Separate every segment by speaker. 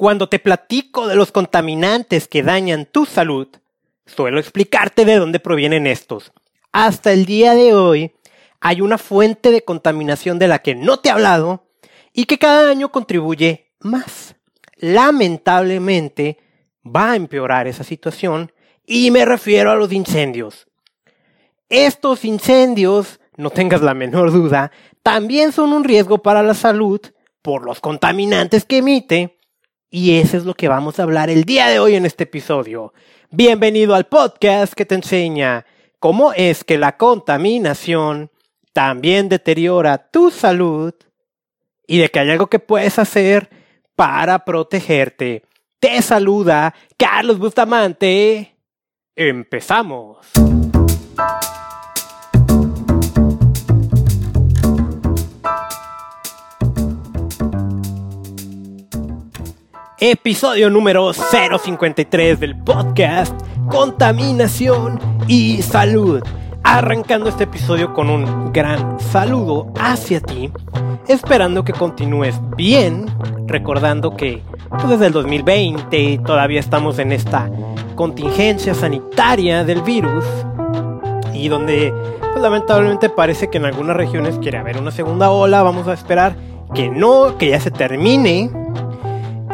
Speaker 1: Cuando te platico de los contaminantes que dañan tu salud, suelo explicarte de dónde provienen estos. Hasta el día de hoy, hay una fuente de contaminación de la que no te he hablado y que cada año contribuye más. Lamentablemente, va a empeorar esa situación y me refiero a los incendios. Estos incendios, no tengas la menor duda, también son un riesgo para la salud por los contaminantes que emite. Y eso es lo que vamos a hablar el día de hoy en este episodio. Bienvenido al podcast que te enseña cómo es que la contaminación también deteriora tu salud y de que hay algo que puedes hacer para protegerte. Te saluda Carlos Bustamante. Empezamos. Episodio número 053 del podcast Contaminación y Salud. Arrancando este episodio con un gran saludo hacia ti, esperando que continúes bien, recordando que pues, desde el 2020 todavía estamos en esta contingencia sanitaria del virus y donde pues, lamentablemente parece que en algunas regiones quiere haber una segunda ola, vamos a esperar que no, que ya se termine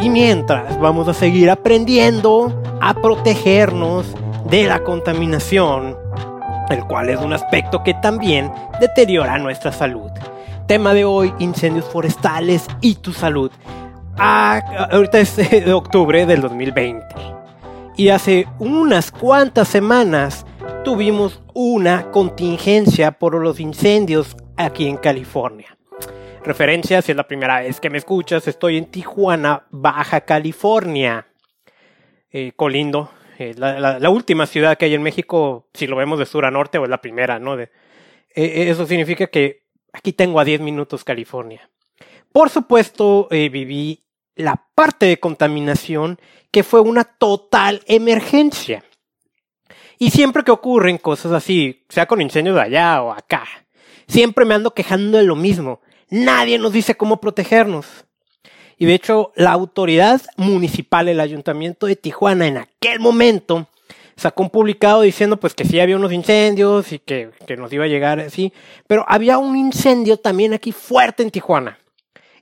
Speaker 1: y mientras vamos a seguir aprendiendo a protegernos de la contaminación, el cual es un aspecto que también deteriora nuestra salud. Tema de hoy, incendios forestales y tu salud. Ah, ahorita es de octubre del 2020. Y hace unas cuantas semanas tuvimos una contingencia por los incendios aquí en California. Referencia, si es la primera vez que me escuchas, estoy en Tijuana, Baja California. Eh, colindo, eh, la, última ciudad que hay en México, si lo vemos de sur a norte, o es la primera, ¿no? Eh, eso significa que aquí tengo a 10 minutos California. Por supuesto, viví la parte de contaminación que fue una total emergencia. Y siempre que ocurren cosas así, sea con incendios de allá o acá, siempre me ando quejando de lo mismo. Nadie nos dice cómo protegernos. Y de hecho, la autoridad municipal, el ayuntamiento de Tijuana, en aquel momento, sacó un publicado diciendo pues que sí había unos incendios y que, que nos iba a llegar así. Pero había un incendio también aquí fuerte en Tijuana.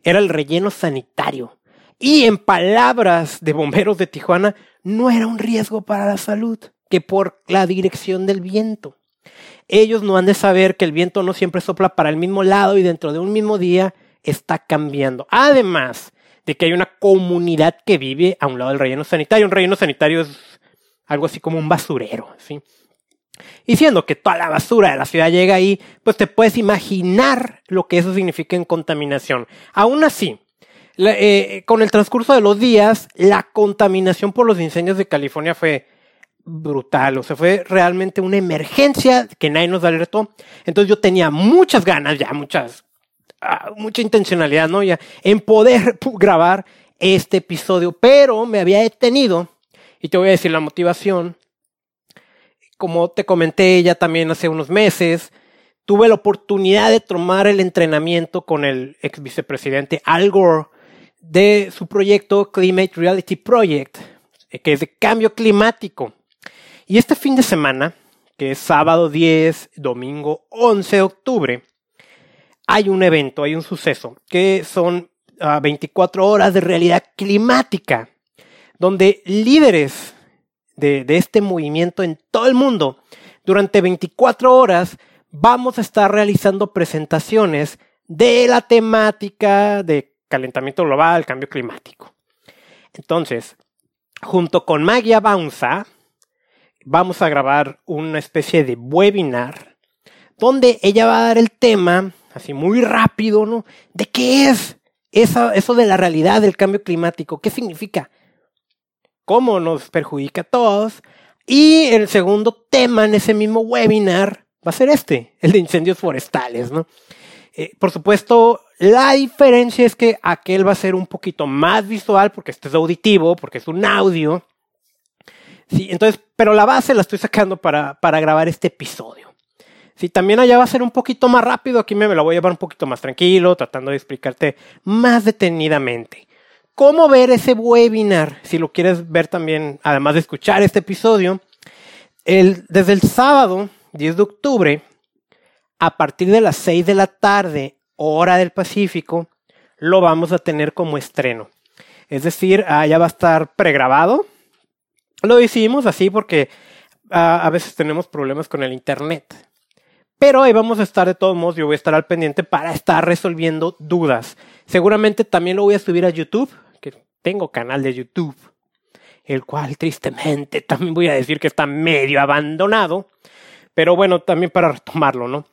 Speaker 1: Era el relleno sanitario. Y en palabras de bomberos de Tijuana, no era un riesgo para la salud, que por la dirección del viento ellos no han de saber que el viento no siempre sopla para el mismo lado y dentro de un mismo día está cambiando. Además de que hay una comunidad que vive a un lado del relleno sanitario. Un relleno sanitario es algo así como un basurero, ¿sí? Y siendo que toda la basura de la ciudad llega ahí, pues te puedes imaginar lo que eso significa en contaminación. Aún así, eh, con el transcurso de los días, la contaminación por los incendios de California fue brutal, o sea, fue realmente una emergencia que nadie nos alertó. Entonces yo tenía muchas ganas, ya muchas, ah, mucha intencionalidad, ¿no? Ya en poder grabar este episodio, pero me había detenido y te voy a decir la motivación. Como te comenté ya también hace unos meses, tuve la oportunidad de tomar el entrenamiento con el ex vicepresidente Al Gore de su proyecto Climate Reality Project, que es de cambio climático. Y este fin de semana, que es sábado 10, domingo 11 de octubre, hay un evento, hay un suceso, que son 24 ah, horas de realidad climática, donde líderes de, de este movimiento en todo el mundo, durante 24 horas, vamos a estar realizando presentaciones de la temática de calentamiento global, cambio climático. Entonces, junto con Magia Baunza, vamos a grabar una especie de webinar donde ella va a dar el tema, así muy rápido, ¿no? De qué es eso, de la realidad del cambio climático, qué significa, cómo nos perjudica a todos. Y el segundo tema en ese mismo webinar va a ser este, el de incendios forestales, ¿no? Eh, por supuesto, la diferencia es que aquel va a ser un poquito más visual porque este es auditivo, porque es un audio. Sí, entonces, pero la base la estoy sacando para, para grabar este episodio. Sí, también allá va a ser un poquito más rápido, aquí me, me lo voy a llevar un poquito más tranquilo, tratando de explicarte más detenidamente. cómo ver ese webinar, si lo quieres ver también, además de escuchar este episodio, el, desde el sábado 10 de octubre, a partir de las 6 de la tarde, hora del Pacífico, lo vamos a tener como estreno. Es decir, ya va a estar pregrabado. Lo hicimos así porque ah, a veces tenemos problemas con el Internet. Pero ahí vamos a estar de todos modos, yo voy a estar al pendiente para estar resolviendo dudas. Seguramente también lo voy a subir a YouTube, que tengo canal de YouTube, el cual tristemente también voy a decir que está medio abandonado. Pero bueno, también para retomarlo, ¿no?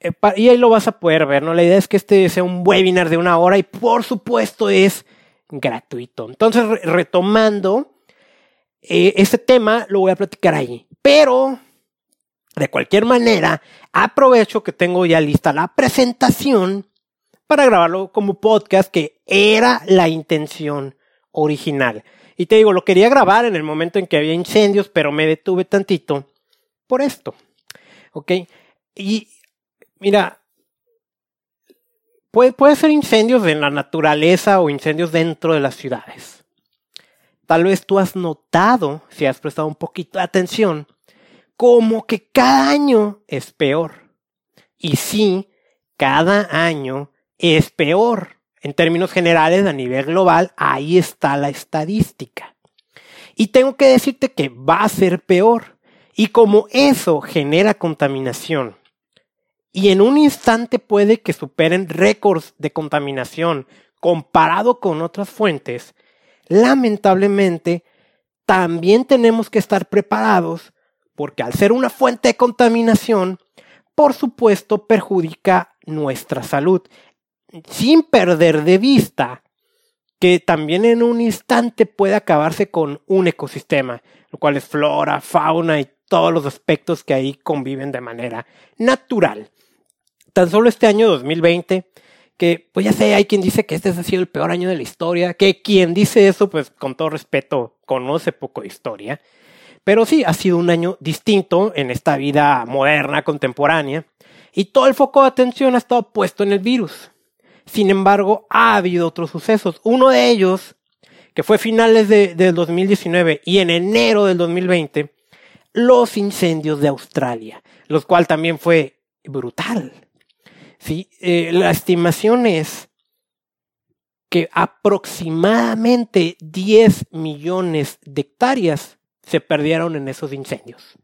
Speaker 1: Eh, y ahí lo vas a poder ver, ¿no? La idea es que este sea un webinar de una hora y por supuesto es gratuito. Entonces, retomando, eh, este tema lo voy a platicar ahí. Pero, de cualquier manera, aprovecho que tengo ya lista la presentación para grabarlo como podcast, que era la intención original. Y te digo, lo quería grabar en el momento en que había incendios, pero me detuve tantito por esto. ¿Ok? Y mira, puede, puede ser incendios en la naturaleza o incendios dentro de las ciudades. Tal vez tú has notado, si has prestado un poquito de atención, como que cada año es peor. Y sí, cada año es peor. En términos generales, a nivel global, ahí está la estadística. Y tengo que decirte que va a ser peor. Y como eso genera contaminación, y en un instante puede que superen récords de contaminación comparado con otras fuentes, lamentablemente también tenemos que estar preparados porque al ser una fuente de contaminación, por supuesto perjudica nuestra salud, sin perder de vista que también en un instante puede acabarse con un ecosistema, lo cual es flora, fauna y todos los aspectos que ahí conviven de manera natural. Tan solo este año 2020, que pues ya sé, hay quien dice que este ha sido el peor año de la historia, que quien dice eso, pues con todo respeto, conoce poco de historia. Pero sí, ha sido un año distinto en esta vida moderna, contemporánea, y todo el foco de atención ha estado puesto en el virus. Sin embargo, ha habido otros sucesos. Uno de ellos, que fue finales de, del 2019 y en enero del 2020, los incendios de Australia, los cual también fue brutal. ¿Sí? Eh, la estimación es que aproximadamente 10 millones de hectáreas se perdieron en esos incendios.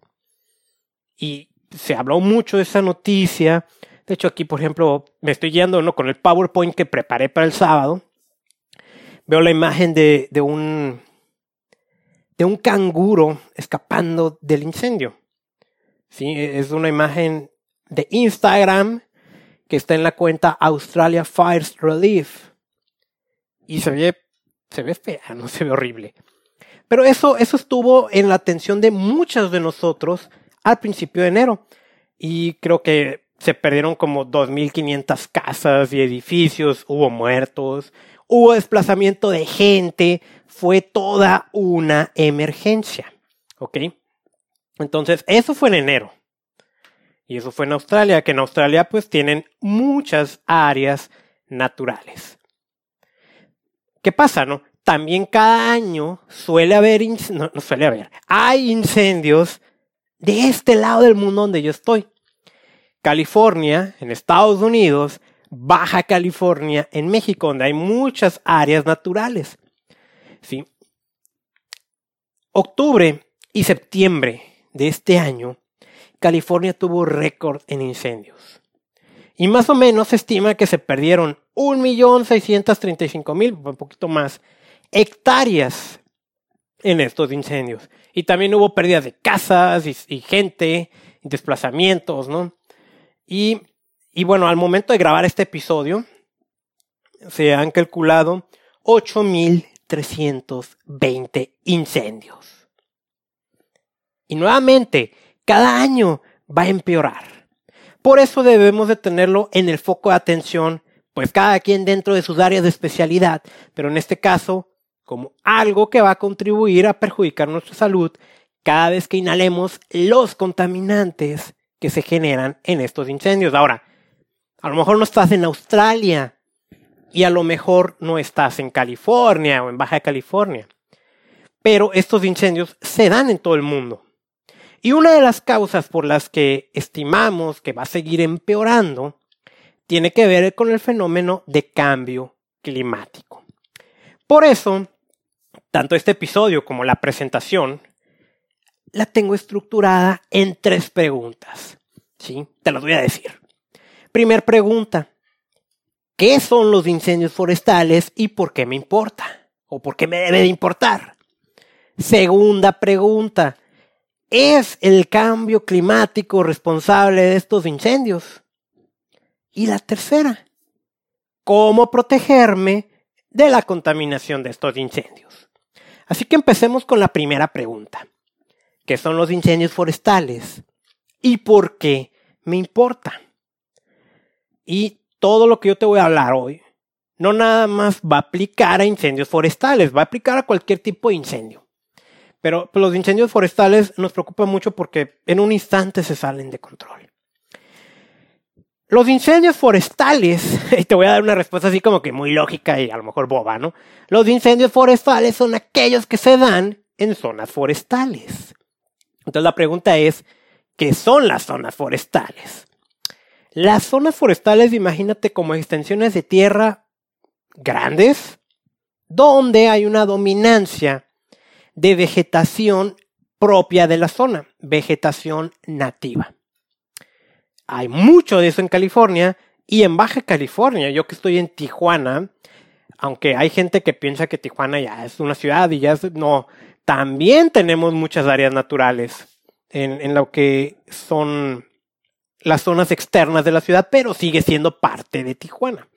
Speaker 1: Y se habló mucho de esa noticia. De hecho, aquí, por ejemplo, me estoy guiando ¿no? con el PowerPoint que preparé para el sábado. Veo la imagen de, de un de un canguro escapando del incendio. ¿Sí? Es una imagen de Instagram que está en la cuenta Australia Fires Relief. Y se ve, se ve fea, no se ve horrible. Pero eso, eso estuvo en la atención de muchos de nosotros al principio de enero. Y creo que se perdieron como 2.500 casas y edificios, hubo muertos, hubo desplazamiento de gente, fue toda una emergencia. ¿Ok? Entonces, eso fue en enero. Y eso fue en Australia, que en Australia pues tienen muchas áreas naturales. ¿Qué pasa, no? También cada año suele haber, no, suele haber, hay incendios de este lado del mundo donde yo estoy. California, en Estados Unidos, Baja California, en México, donde hay muchas áreas naturales. ¿Sí? Octubre y septiembre de este año California tuvo récord en incendios. Y más o menos se estima que se perdieron 1.635.000, un poquito más, hectáreas en estos incendios. Y también hubo pérdidas de casas y, gente, y desplazamientos, ¿no? Y, y bueno, al momento de grabar este episodio, se han calculado 8.320 incendios. Y nuevamente, cada año va a empeorar. Por eso debemos de tenerlo en el foco de atención, pues cada quien dentro de sus áreas de especialidad, pero en este caso como algo que va a contribuir a perjudicar nuestra salud cada vez que inhalemos los contaminantes que se generan en estos incendios. Ahora, a lo mejor no estás en Australia, y a lo mejor no estás en California o en Baja California. Pero estos incendios se dan en todo el mundo. Y una de las causas por las que estimamos que va a seguir empeorando tiene que ver con el fenómeno de cambio climático. Por eso, tanto este episodio como la presentación la tengo estructurada en tres preguntas. ¿Sí? Te las voy a decir. Primer pregunta. ¿Qué son los incendios forestales y por qué me importa? ¿O por qué me debe de importar? Segunda pregunta. ¿Es el cambio climático responsable de estos incendios? Y la tercera. ¿Cómo protegerme de la contaminación de estos incendios? Así que empecemos con la primera pregunta. ¿Qué son los incendios forestales? ¿Y por qué me importa? Y todo lo que yo te voy a hablar hoy no nada más va a aplicar a incendios forestales, va a aplicar a cualquier tipo de incendio. Pero pues, los incendios forestales nos preocupan mucho porque en un instante se salen de control. Los incendios forestales, y te voy a dar una respuesta así como que muy lógica y a lo mejor boba, ¿no? Los incendios forestales son aquellos que se dan en zonas forestales. Entonces la pregunta es, ¿qué son las zonas forestales? Las zonas forestales, imagínate como extensiones de tierra grandes, donde hay una dominancia de vegetación propia de la zona, vegetación nativa. Hay mucho de eso en California y en Baja California, yo que estoy en Tijuana, aunque hay gente que piensa que Tijuana ya es una ciudad y ya es, no, también tenemos muchas áreas naturales en, en lo que son las zonas externas de la ciudad, pero sigue siendo parte de Tijuana.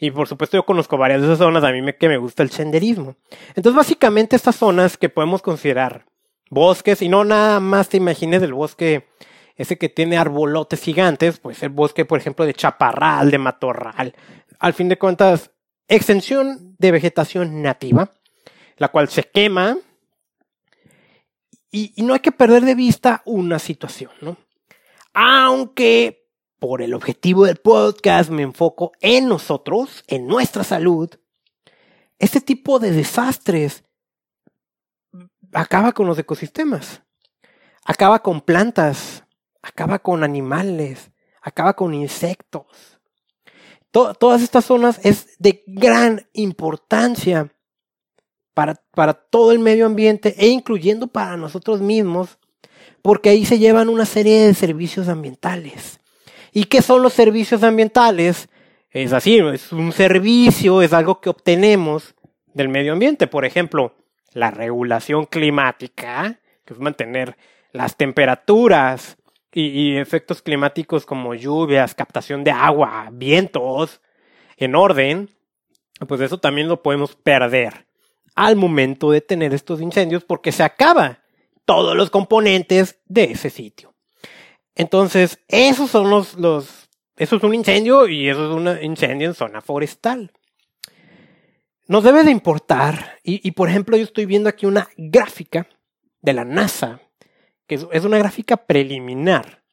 Speaker 1: Y por supuesto yo conozco varias de esas zonas, a mí me, que me gusta el senderismo. Entonces básicamente estas zonas que podemos considerar bosques, y no nada más te imagines el bosque ese que tiene arbolotes gigantes, pues el bosque por ejemplo de chaparral, de matorral. Al fin de cuentas, extensión de vegetación nativa, la cual se quema. Y, y no hay que perder de vista una situación, ¿no? Aunque por el objetivo del podcast me enfoco en nosotros, en nuestra salud, este tipo de desastres acaba con los ecosistemas, acaba con plantas, acaba con animales, acaba con insectos. todas estas zonas es de gran importancia para, para todo el medio ambiente e incluyendo para nosotros mismos porque ahí se llevan una serie de servicios ambientales. ¿Y qué son los servicios ambientales? Es así, es un servicio, es algo que obtenemos del medio ambiente. Por ejemplo, la regulación climática, que es mantener las temperaturas y, efectos climáticos como lluvias, captación de agua, vientos, en orden, pues eso también lo podemos perder al momento de tener estos incendios porque se acaba todos los componentes de ese sitio. Entonces, esos son los, los, eso es un incendio y eso es un incendio en zona forestal. Nos debe de importar, y, por ejemplo yo estoy viendo aquí una gráfica de la NASA, que es, es una gráfica preliminar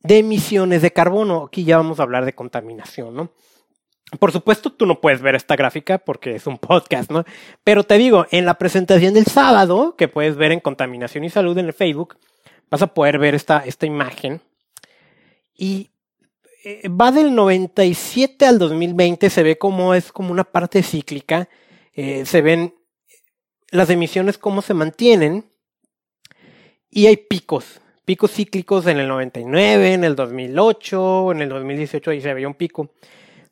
Speaker 1: de emisiones de carbono. Aquí ya vamos a hablar de contaminación, ¿no? Por supuesto, tú no puedes ver esta gráfica porque es un podcast, ¿no? Pero te digo, en la presentación del sábado, que puedes ver en Contaminación y Salud en el Facebook, vas a poder ver esta, esta imagen. Y eh, va del 97 al 2020, se ve como es como una parte cíclica. Eh, se ven las emisiones cómo se mantienen. Y hay picos, picos cíclicos en el 99, en el 2008, en el 2018 ahí se veía un pico.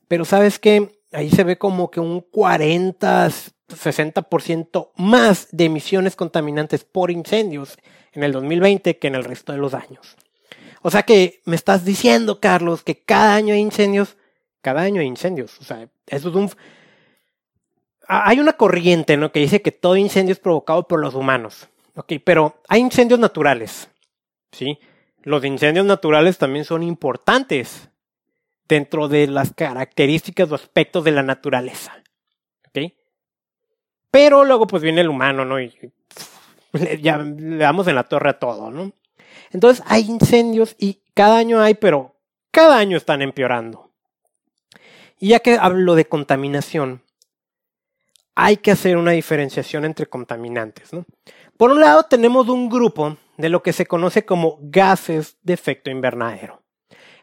Speaker 1: Pero sabes que ahí se ve como que un 40, 60% más de emisiones contaminantes por incendios en el 2020 que en el resto de los años. O sea que me estás diciendo, Carlos, que cada año hay incendios, cada año hay incendios. O sea, eso es un... Hay una corriente, ¿no? Que dice que todo incendio es provocado por los humanos. Ok, pero hay incendios naturales, ¿sí? Los incendios naturales también son importantes dentro de las características o aspectos de la naturaleza. ¿Ok? Pero luego pues viene el humano, ¿no? Y ya le damos en la torre a todo, ¿no? Entonces hay incendios y cada año hay, pero cada año están empeorando. Y ya que hablo de contaminación, hay que hacer una diferenciación entre contaminantes. ¿no? Por un lado tenemos un grupo de lo que se conoce como gases de efecto invernadero.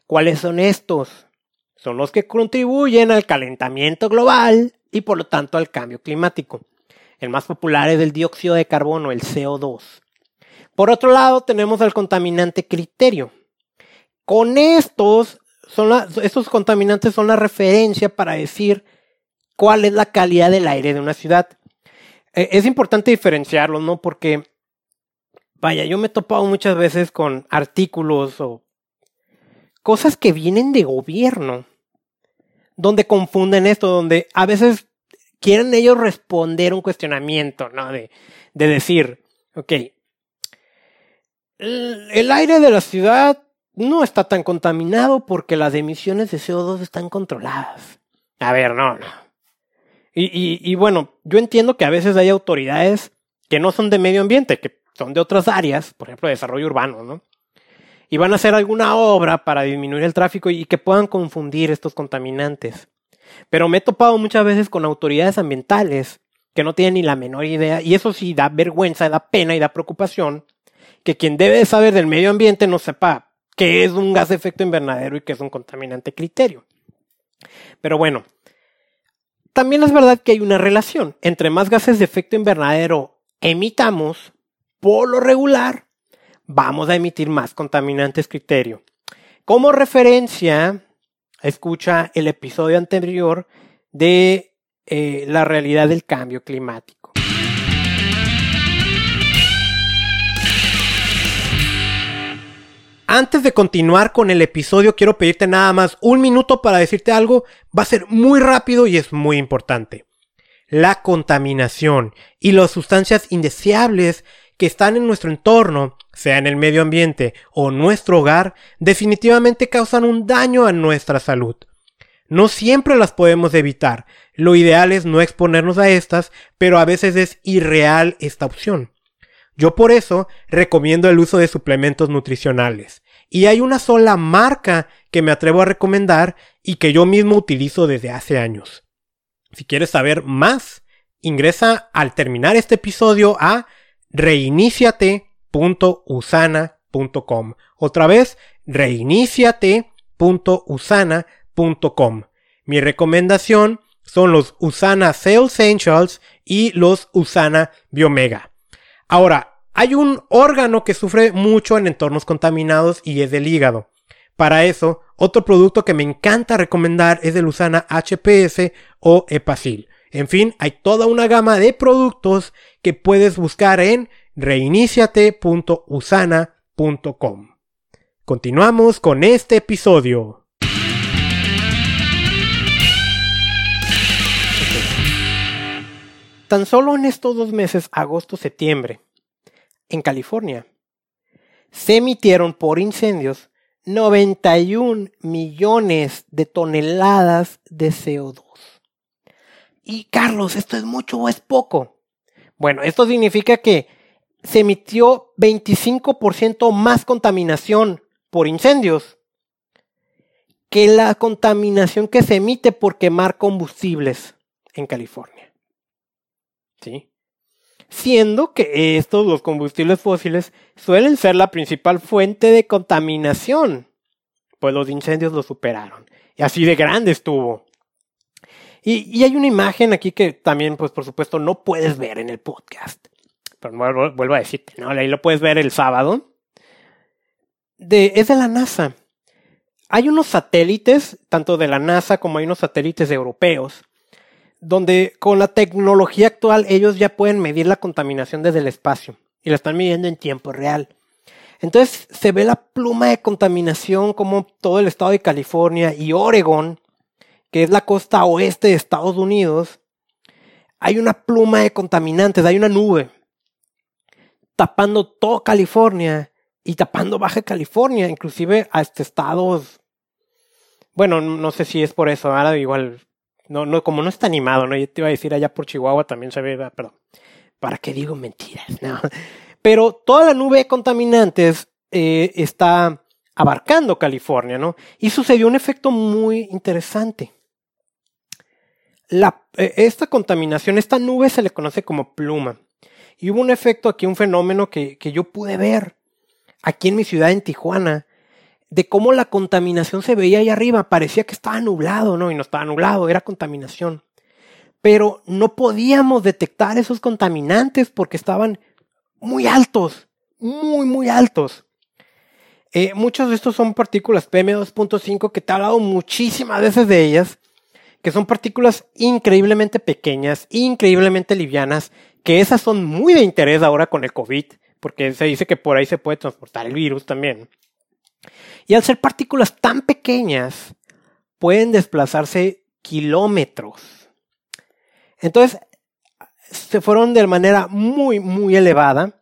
Speaker 1: ¿Cuáles son estos? Son los que contribuyen al calentamiento global y por lo tanto al cambio climático. El más popular es el dióxido de carbono, el CO2. Por otro lado tenemos al contaminante criterio. Con estos, estos contaminantes son la referencia para decir cuál es la calidad del aire de una ciudad. Eh, es importante diferenciarlos, ¿no? Porque, vaya, yo me he topado muchas veces con artículos o cosas que vienen de gobierno, donde confunden esto, donde a veces quieren ellos responder un cuestionamiento, ¿no? De, de decir, ok, el, el aire de la ciudad no está tan contaminado porque las emisiones de CO2 están controladas. A ver, no, no. Y, bueno, yo entiendo que a veces hay autoridades que no son de medio ambiente, que son de otras áreas, por ejemplo, de desarrollo urbano, ¿no? Y van a hacer alguna obra para disminuir el tráfico y que puedan confundir estos contaminantes. Pero me he topado muchas veces con autoridades ambientales que no tienen ni la menor idea, y eso sí da vergüenza, da pena y da preocupación, que quien debe saber del medio ambiente no sepa qué es un gas de efecto invernadero y qué es un contaminante criterio. Pero bueno, también es verdad que hay una relación. Entre más gases de efecto invernadero emitamos, por lo regular, vamos a emitir más contaminantes criterio. Como referencia, escucha el episodio anterior de eh, la realidad del cambio climático. Antes de continuar con el episodio, quiero pedirte nada más un minuto para decirte algo. Va a ser muy rápido y es muy importante. La contaminación y las sustancias indeseables que están en nuestro entorno, sea en el medio ambiente o nuestro hogar, definitivamente causan un daño a nuestra salud. No siempre las podemos evitar. Lo ideal es no exponernos a estas, pero a veces es irreal esta opción. Yo por eso recomiendo el uso de suplementos nutricionales. Y hay una sola marca que me atrevo a recomendar y que yo mismo utilizo desde hace años. Si quieres saber más, ingresa al terminar este episodio a reiniciate.usana.com. Otra vez, reiniciate.usana.com. Mi recomendación son los Usana Sales Essentials y los Usana Biomega. Ahora, hay un órgano que sufre mucho en entornos contaminados y es el hígado. Para eso, otro producto que me encanta recomendar es el Usana HPS o Epacil. En fin, hay toda una gama de productos que puedes buscar en reiniciate.usana.com. Continuamos con este episodio. Tan solo en estos dos meses, agosto-septiembre, en California, se emitieron por incendios 91 millones de toneladas de CO2. Y Carlos, ¿esto es mucho o es poco? Bueno, esto significa que se emitió 25% más contaminación por incendios que la contaminación que se emite por quemar combustibles en California. ¿sí? Siendo que estos, los combustibles fósiles, suelen ser la principal fuente de contaminación, pues los incendios lo superaron. Y así de grande estuvo. Y, hay una imagen aquí que también, pues por supuesto, no puedes ver en el podcast. Pero vuelvo, a decirte, ¿no? Ahí lo puedes ver el sábado. De, es de la NASA. Hay unos satélites, tanto de la NASA como hay unos satélites europeos, donde con la tecnología actual ellos ya pueden medir la contaminación desde el espacio y la están midiendo en tiempo real. Entonces se ve la pluma de contaminación como todo el estado de California y Oregon, que es la costa oeste de Estados Unidos, hay una pluma de contaminantes, hay una nube tapando toda California y tapando Baja California, inclusive hasta estados. Bueno, no sé si es por eso, ahora igual no, no, como no está animado, ¿no? Yo te iba a decir allá por Chihuahua también se ve, perdón. ¿Para qué digo mentiras? Pero toda la nube de contaminantes eh, está abarcando California, ¿no? Y sucedió un efecto muy interesante. eh, esta contaminación, esta nube se le conoce como pluma. Y hubo un efecto aquí, un fenómeno que, que yo pude ver aquí en mi ciudad, en Tijuana, de cómo la contaminación se veía ahí arriba. Parecía que estaba nublado, ¿no? Y no estaba nublado, era contaminación. Pero no podíamos detectar esos contaminantes porque estaban muy altos, muy, muy altos. Eh, muchos de estos son partículas PM2.5 que te he hablado muchísimas veces de ellas, que son partículas increíblemente pequeñas, increíblemente livianas, que esas son muy de interés ahora con el COVID, porque se dice que por ahí se puede transportar el virus también. Y al ser partículas tan pequeñas, pueden desplazarse kilómetros. Entonces, se fueron de manera muy, muy elevada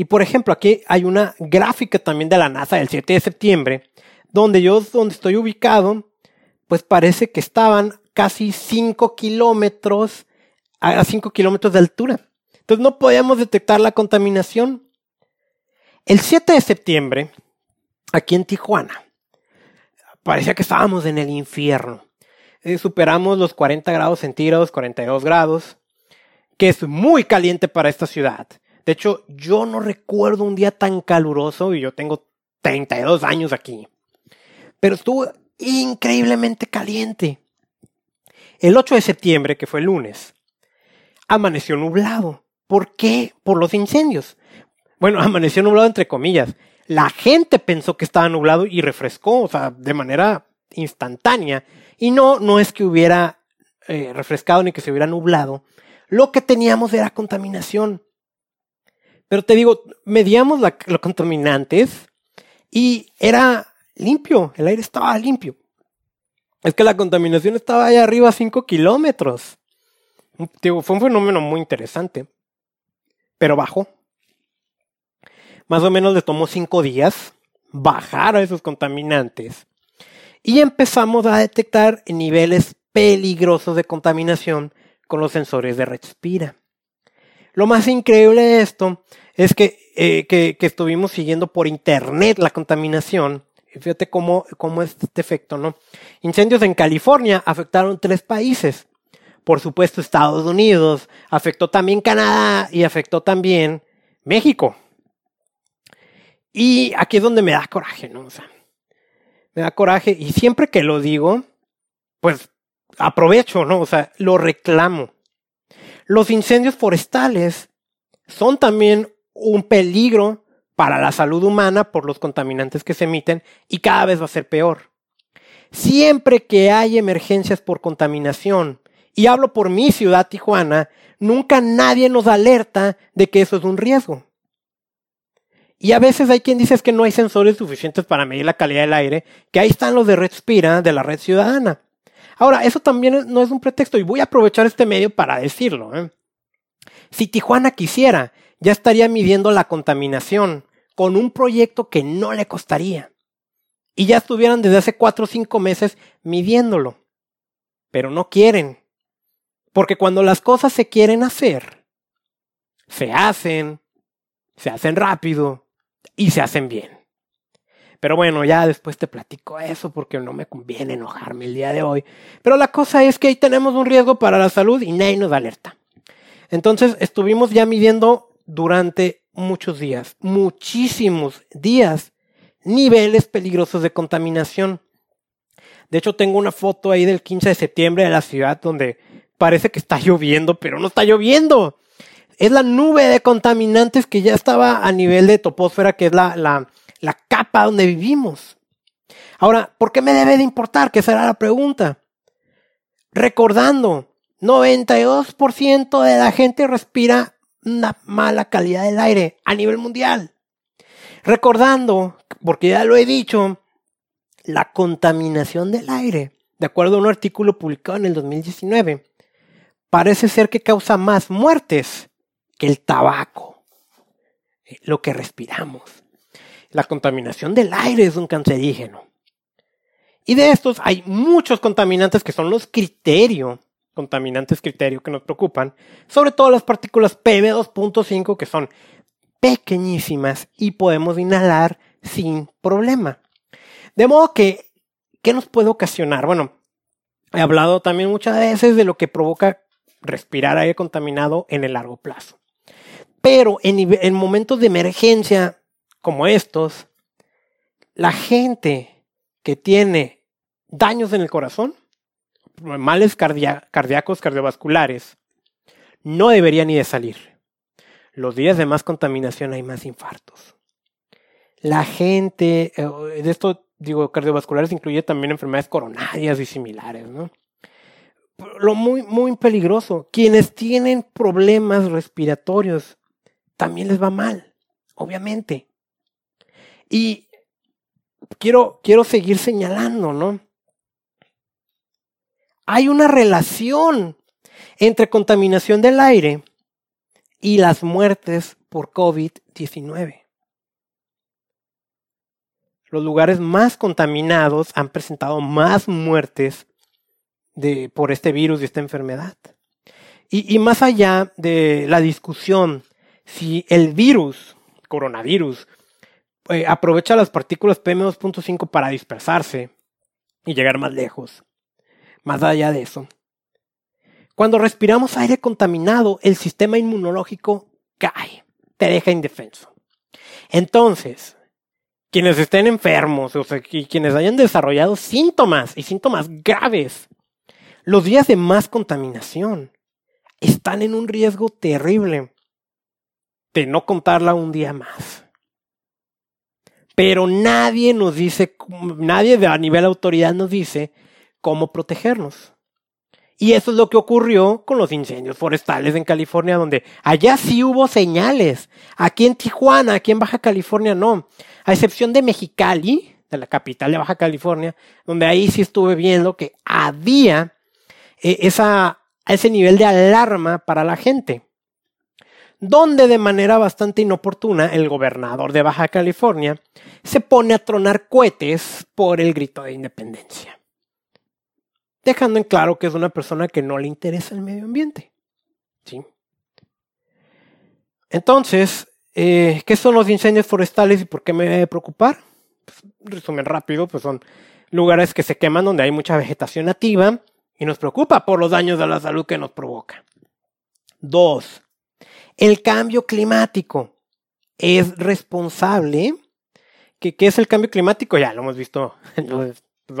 Speaker 1: y por ejemplo, aquí hay una gráfica también de la NASA del 7 de septiembre, donde yo, donde estoy ubicado, pues parece que estaban casi 5 kilómetros, a 5 kilómetros de altura. Entonces no podíamos detectar la contaminación. El 7 de septiembre, aquí en Tijuana, parecía que estábamos en el infierno. Eh, superamos los 40 grados centígrados, 42 grados, que es muy caliente para esta ciudad. De hecho, yo no recuerdo un día tan caluroso y yo tengo 32 años aquí. Pero estuvo increíblemente caliente. El 8 de septiembre, que fue el lunes, amaneció nublado. ¿Por qué? Por los incendios. Bueno, amaneció nublado entre comillas. La gente pensó que estaba nublado y refrescó, o sea, de manera instantánea. Y no, no es que hubiera eh, refrescado ni que se hubiera nublado. Lo que teníamos era contaminación. Pero te digo, medíamos los contaminantes y era limpio, el aire estaba limpio. Es que la contaminación estaba allá arriba a 5 kilómetros. fue un fenómeno muy interesante. Pero bajó. Más o menos le tomó 5 días bajar a esos contaminantes. Y empezamos a detectar niveles peligrosos de contaminación con los sensores de Respira. Lo más increíble de esto es eh, que, que, estuvimos siguiendo por internet la contaminación. Fíjate cómo, cómo es este efecto, ¿no? Incendios en California afectaron tres países. Por supuesto, Estados Unidos, afectó también Canadá y afectó también México. Y aquí es donde me da coraje, ¿no? O sea, me da coraje y siempre que lo digo, pues aprovecho, ¿no? O sea, lo reclamo. Los incendios forestales son también un peligro para la salud humana por los contaminantes que se emiten y cada vez va a ser peor. Siempre que hay emergencias por contaminación, y hablo por mi ciudad, Tijuana, nunca nadie nos alerta de que eso es un riesgo. Y a veces hay quien dice que no hay sensores suficientes para medir la calidad del aire, que ahí están los de Respira, de la red ciudadana. Ahora, eso también no es un pretexto y voy a aprovechar este medio para decirlo. ¿eh? Si Tijuana quisiera, ya estaría midiendo la contaminación con un proyecto que no le costaría. Y ya estuvieran desde hace cuatro o cinco meses midiéndolo. Pero no quieren. Porque cuando las cosas se quieren hacer, se hacen, se hacen rápido y se hacen bien. Pero bueno, ya después te platico eso porque no me conviene enojarme el día de hoy. Pero la cosa es que ahí tenemos un riesgo para la salud y nadie nos alerta. Entonces estuvimos ya midiendo durante muchos días, muchísimos días, niveles peligrosos de contaminación. De hecho, tengo una foto ahí del 15 de septiembre de la ciudad donde parece que está lloviendo, pero no está lloviendo. Es la nube de contaminantes que ya estaba a nivel de toposfera, que es la, la, la capa donde vivimos. Ahora, ¿por qué me debe de importar? Que será la pregunta. Recordando, 92% de la gente respira una mala calidad del aire a nivel mundial. Recordando, porque ya lo he dicho, la contaminación del aire, de acuerdo a un artículo publicado en el 2019, parece ser que causa más muertes que el tabaco, eh, lo que respiramos la contaminación del aire es un cancerígeno. Y de estos hay muchos contaminantes que son los criterios, contaminantes criterio que nos preocupan, sobre todo las partículas PM2.5 que son pequeñísimas y podemos inhalar sin problema. De modo que, ¿qué nos puede ocasionar? Bueno, He hablado también muchas veces de lo que provoca respirar aire contaminado en el largo plazo. Pero en, en momentos de emergencia como estos, la gente que tiene daños en el corazón, males cardíacos, cardiovasculares, no debería ni de salir. Los días de más contaminación hay más infartos. La gente, eh, de esto digo, cardiovasculares incluye también enfermedades coronarias y similares, ¿no? Lo muy, muy peligroso. Quienes tienen problemas respiratorios también les va mal, obviamente. Y quiero, quiero seguir señalando, ¿no? Hay una relación entre contaminación del aire y las muertes por COVID-19. Los lugares más contaminados han presentado más muertes por este virus y esta enfermedad. Y, y más allá de la discusión si el virus, coronavirus, eh, aprovecha las partículas PM2.5 para dispersarse y llegar más lejos. Más allá de eso, cuando respiramos aire contaminado, el sistema inmunológico cae, te deja indefenso. Entonces, quienes estén enfermos, o sea, quienes hayan desarrollado síntomas y síntomas graves, los días de más contaminación están en un riesgo terrible de no contarla un día más. Pero nadie nos dice, nadie a nivel autoridad nos dice cómo protegernos. Y eso es lo que ocurrió con los incendios forestales en California, donde allá sí hubo señales. Aquí en Tijuana, aquí en Baja California no. A excepción de Mexicali, de la capital de Baja California, donde ahí sí estuve viendo que había esa, ese nivel de alarma para la gente. Donde de manera bastante inoportuna el gobernador de Baja California se pone a tronar cohetes por el grito de independencia dejando en claro que es una persona que no le interesa el medio ambiente. ¿sí? Entonces, eh, ¿qué son los incendios forestales y por qué me debe preocupar? Pues, resumen rápido, pues son lugares que se queman donde hay mucha vegetación nativa y nos preocupa por los daños a la salud que nos provoca. Dos, el cambio climático es responsable. ¿Qué, ¿Qué, es el cambio climático? Ya lo hemos visto, lo,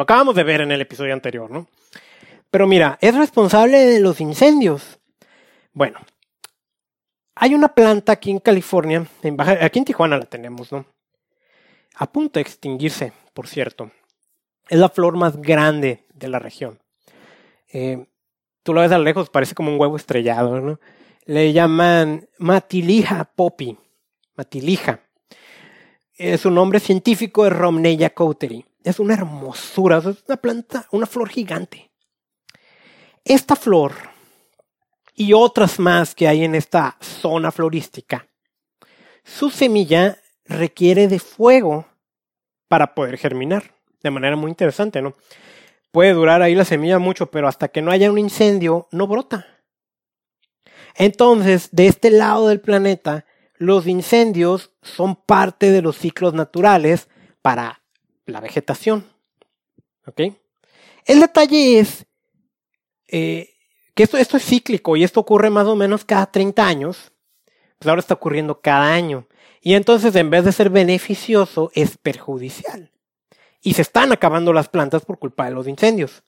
Speaker 1: acabamos de ver en el episodio anterior, ¿no? Pero mira, es responsable de los incendios. Bueno, hay una planta aquí en California, en aquí en Tijuana la tenemos, ¿no? A punto de extinguirse, por cierto. Es la flor más grande de la región. Eh, tú lo ves a lejos, parece como un huevo estrellado, ¿no? Le llaman Matilija poppy. Matilija. su nombre científico es Romneya couteri. Es una hermosura, es una planta, una flor gigante. Esta flor y otras más que hay en esta zona florística, su semilla requiere de fuego para poder germinar. De manera muy interesante, ¿no? Puede durar ahí la semilla mucho, pero hasta que no haya un incendio, no brota. Entonces, de este lado del planeta, los incendios son parte de los ciclos naturales para la vegetación. ¿Ok? El detalle es eh, que esto, esto es cíclico y esto ocurre más o menos cada 30 años, pues ahora está ocurriendo cada año. Y entonces en vez de ser beneficioso, es perjudicial. Y se están acabando las plantas por culpa de los incendios.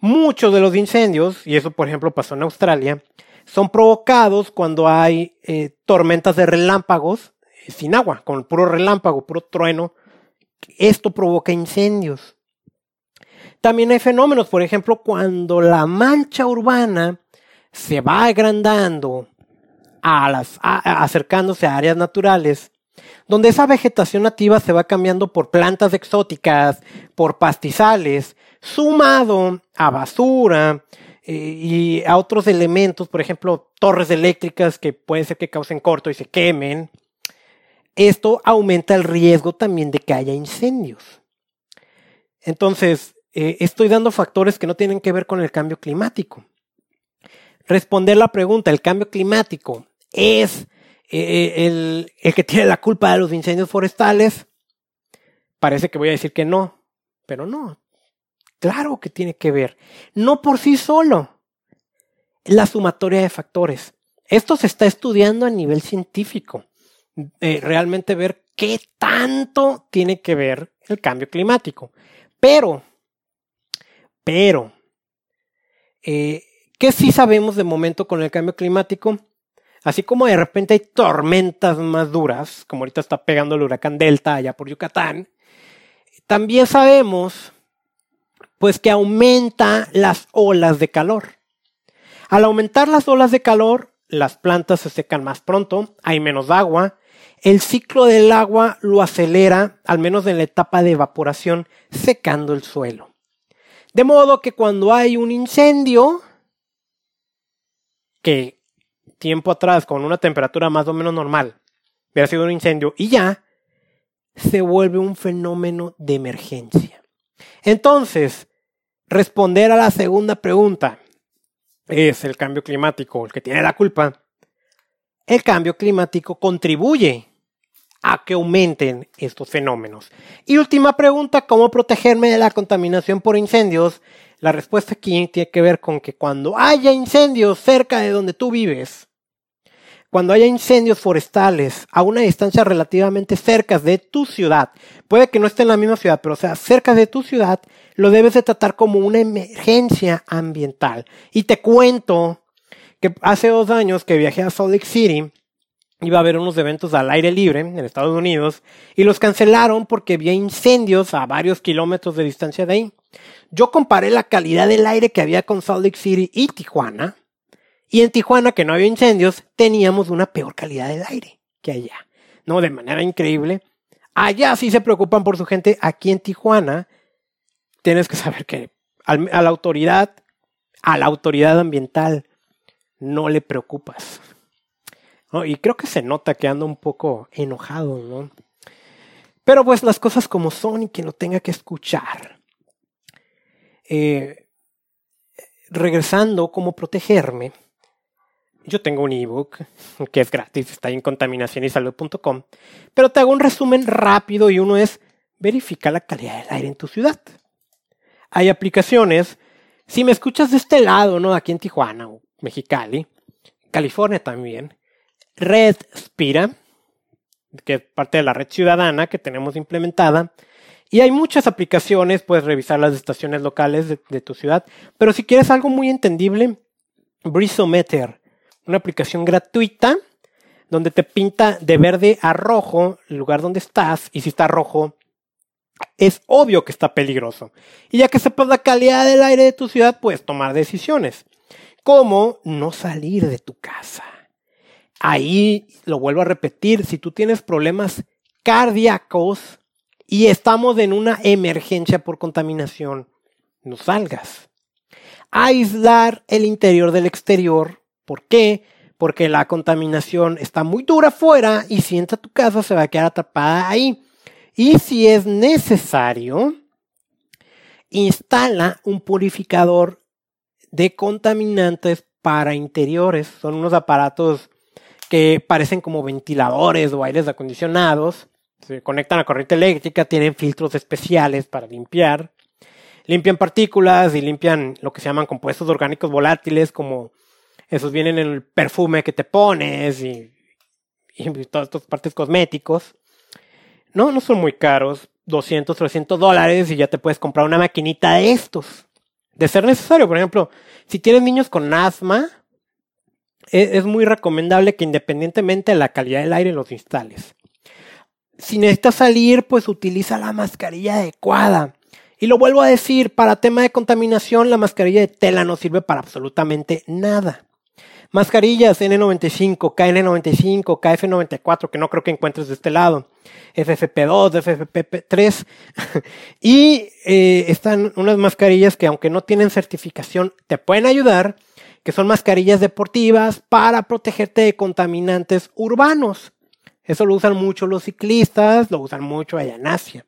Speaker 1: Muchos de los incendios, y eso por ejemplo pasó en Australia, son provocados cuando hay eh, tormentas de relámpagos eh, sin agua, con puro relámpago, puro trueno. Esto provoca incendios. También hay fenómenos, por ejemplo, cuando la mancha urbana se va agrandando, a las, acercándose a áreas naturales, donde esa vegetación nativa se va cambiando por plantas exóticas, por pastizales, sumado a basura eh, y a otros elementos, por ejemplo, torres eléctricas que pueden ser que causen corto y se quemen. Esto aumenta el riesgo también de que haya incendios. Entonces, eh, estoy dando factores que no tienen que ver con el cambio climático. Responder la pregunta, ¿el cambio climático es el, el que tiene la culpa de los incendios forestales? Parece que voy a decir que no, pero no. Claro que tiene que ver. No por sí solo. La sumatoria de factores. Esto se está estudiando a nivel científico. Eh, realmente ver qué tanto tiene que ver el cambio climático. Pero, pero, eh, ¿qué sí sabemos de momento con el cambio climático? Así como de repente hay tormentas más duras, como ahorita está pegando el huracán Delta allá por Yucatán, también sabemos pues que aumenta las olas de calor. Al aumentar las olas de calor, las plantas se secan más pronto, hay menos agua, el ciclo del agua lo acelera, al menos en la etapa de evaporación, secando el suelo. De modo que cuando hay un incendio, que tiempo atrás, con una temperatura más o menos normal, hubiera sido un incendio y ya, se vuelve un fenómeno de emergencia. Entonces, responder a la segunda pregunta, ¿es el cambio climático el que tiene la culpa? El cambio climático contribuye a que aumenten estos fenómenos. Y última pregunta, ¿cómo protegerme de la contaminación por incendios? La respuesta aquí tiene que ver con que cuando haya incendios cerca de donde tú vives, cuando haya incendios forestales a una distancia relativamente cerca de tu ciudad, puede que no esté en la misma ciudad, pero sea cerca de tu ciudad, lo debes de tratar como una emergencia ambiental. Y te cuento que hace dos años que viajé a Salt Lake City, iba a haber unos eventos al aire libre en Estados Unidos y los cancelaron porque había incendios a varios kilómetros de distancia de ahí. Yo comparé la calidad del aire que había con Salt Lake City y Tijuana y en Tijuana, que no había incendios, teníamos una peor calidad del aire que allá. No, de manera increíble. Allá sí se preocupan por su gente. Aquí en Tijuana, tienes que saber que a la autoridad, a la autoridad ambiental, no le preocupas. Y creo que se nota que anda un poco enojado, ¿no? Pero pues las cosas como son y que no tenga que escuchar. Eh, regresando, cómo protegerme yo tengo un ebook que es gratis, está en contaminacionysalud.com, pero te hago un resumen rápido y uno es verifica la calidad del aire en tu ciudad. Hay aplicaciones, si me escuchas de este lado, ¿no? Aquí en Tijuana o Mexicali, California también, Red Spira, que es parte de la red ciudadana que tenemos implementada, y hay muchas aplicaciones, puedes revisar las estaciones locales de, de tu ciudad, pero si quieres algo muy entendible, Brisometer una aplicación gratuita donde te pinta de verde a rojo el lugar donde estás y si está rojo es obvio que está peligroso. Y ya que sepas la calidad del aire de tu ciudad, puedes tomar decisiones. Como no salir de tu casa. Ahí lo vuelvo a repetir, si tú tienes problemas cardíacos y estamos en una emergencia por contaminación, no salgas. Aislar el interior del exterior ¿Por qué? Porque la contaminación está muy dura afuera y si entra a tu casa se va a quedar atrapada ahí. Y si es necesario, instala un purificador de contaminantes para interiores. Son unos aparatos que parecen como ventiladores o aires acondicionados. Se conectan a corriente eléctrica, tienen filtros especiales para limpiar. Limpian partículas y limpian lo que se llaman compuestos orgánicos volátiles como esos vienen en el perfume que te pones y, todas estas partes cosméticos. No, no son muy caros. 200, 300 dólares y ya te puedes comprar una maquinita de estos. De ser necesario, por ejemplo, si tienes niños con asma, es, es muy recomendable que independientemente de la calidad del aire los instales. Si necesitas salir, pues utiliza la mascarilla adecuada. Y lo vuelvo a decir, para tema de contaminación, la mascarilla de tela no sirve para absolutamente nada. Mascarillas N95, KN95, KF94, que no creo que encuentres de este lado. FFP2, FFP3. y eh, están unas mascarillas que aunque no tienen certificación, te pueden ayudar, que son mascarillas deportivas para protegerte de contaminantes urbanos. Eso lo usan mucho los ciclistas, lo usan mucho allá en Asia.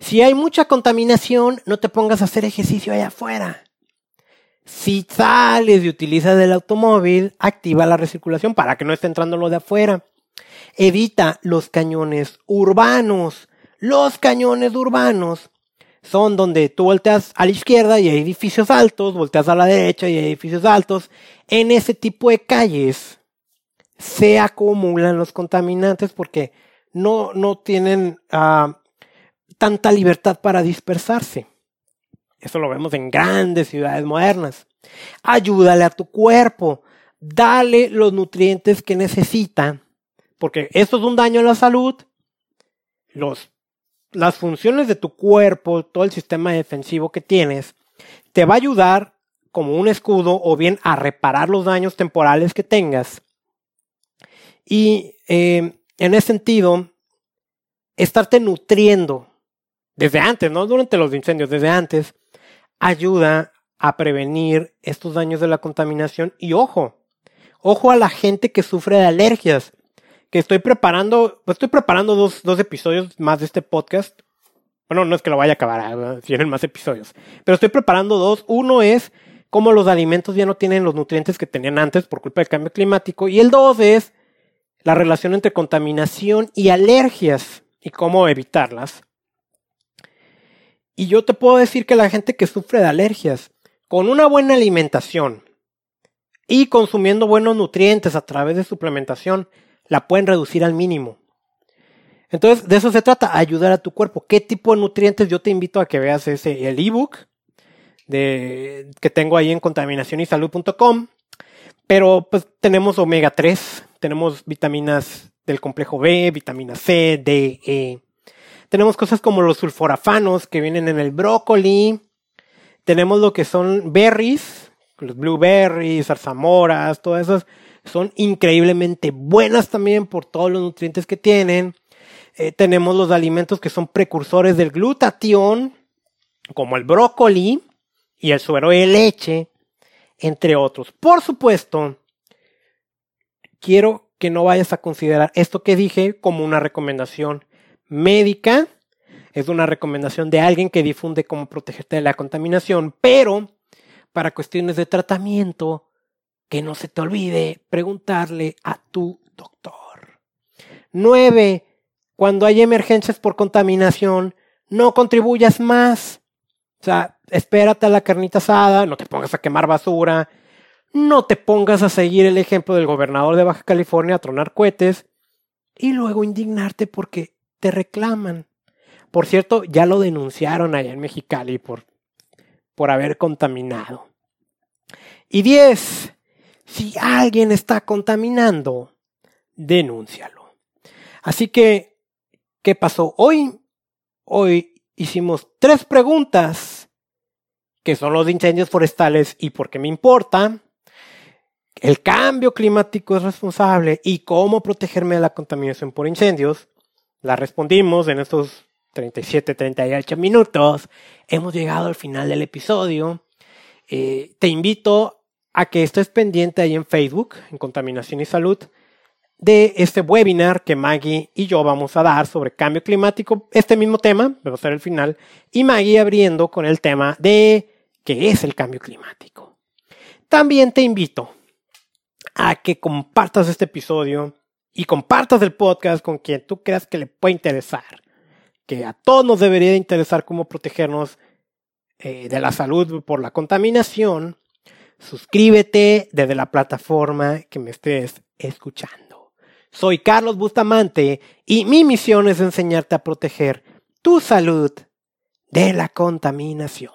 Speaker 1: Si hay mucha contaminación, no te pongas a hacer ejercicio allá afuera. Si sales y utilizas el automóvil, activa la recirculación para que no esté entrando lo de afuera. Evita los cañones urbanos. Los cañones urbanos son donde tú volteas a la izquierda y hay edificios altos, volteas a la derecha y hay edificios altos. En ese tipo de calles se acumulan los contaminantes porque no, no tienen ah, tanta libertad para dispersarse. Eso lo vemos en grandes ciudades modernas. Ayúdale a tu cuerpo, dale los nutrientes que necesita, porque esto es un daño a la salud. Los las funciones de tu cuerpo, todo el sistema defensivo que tienes, te va a ayudar como un escudo o bien a reparar los daños temporales que tengas. Y eh, en ese sentido, estarte nutriendo desde antes, no durante los incendios, desde antes, ayuda a prevenir estos daños de la contaminación. Y ojo, ojo a la gente que sufre de alergias que estoy preparando, pues estoy preparando dos, dos episodios más de este podcast. Bueno, no es que lo vaya a acabar, tienen más episodios. Pero estoy preparando dos. Uno es cómo los alimentos ya no tienen los nutrientes que tenían antes por culpa del cambio climático. Y el dos es la relación entre contaminación y alergias y cómo evitarlas. Y yo te puedo decir que la gente que sufre de alergias, con una buena alimentación y consumiendo buenos nutrientes a través de suplementación, la pueden reducir al mínimo. Entonces, de eso se trata, ayudar a tu cuerpo. ¿Qué tipo de nutrientes? Yo te invito a que veas ese, el ebook que tengo ahí en contaminacionysalud.com. Pero pues tenemos omega 3, tenemos vitaminas del complejo B, vitamina C, D, E. Tenemos cosas como los sulforafanos que vienen en el brócoli. Tenemos lo que son berries, los blueberries, zarzamoras, todas esas son increíblemente buenas también por todos los nutrientes que tienen. Eh, tenemos los alimentos que son precursores del glutatión, como el brócoli y el suero de leche, entre otros. Por supuesto, quiero que no vayas a considerar esto que dije como una recomendación médica. Es una recomendación de alguien que difunde cómo protegerte de la contaminación, pero para cuestiones de tratamiento que no se te olvide preguntarle a tu doctor. 9. Cuando hay emergencias por contaminación, no contribuyas más. O sea, espérate a la carnita asada, no te pongas a quemar basura, no te pongas a seguir el ejemplo del gobernador de Baja California a tronar cohetes y luego indignarte porque te reclaman. Por cierto, ya lo denunciaron allá en Mexicali por, por haber contaminado. Y 10. Si alguien está contaminando, denúncialo. Así que, ¿qué pasó hoy? Hoy hicimos tres preguntas, que son los incendios forestales y por qué me importa, el cambio climático es responsable y cómo protegerme de la contaminación por incendios. La respondimos en estos 37, 38 minutos. Hemos llegado al final del episodio. Eh, te invito a que estés pendiente ahí en Facebook, en Contaminación y Salud, de este webinar que Maggie y yo vamos a dar sobre cambio climático. Este mismo tema, va a ser el final, y Maggie abriendo con el tema de qué es el cambio climático. También te invito a que compartas este episodio y compartas el podcast con quien tú creas que le puede interesar, que a todos nos debería interesar cómo protegernos eh, de la salud por la contaminación suscríbete desde la plataforma que me estés escuchando. Soy Carlos Bustamante y mi misión es enseñarte a proteger tu salud de la contaminación.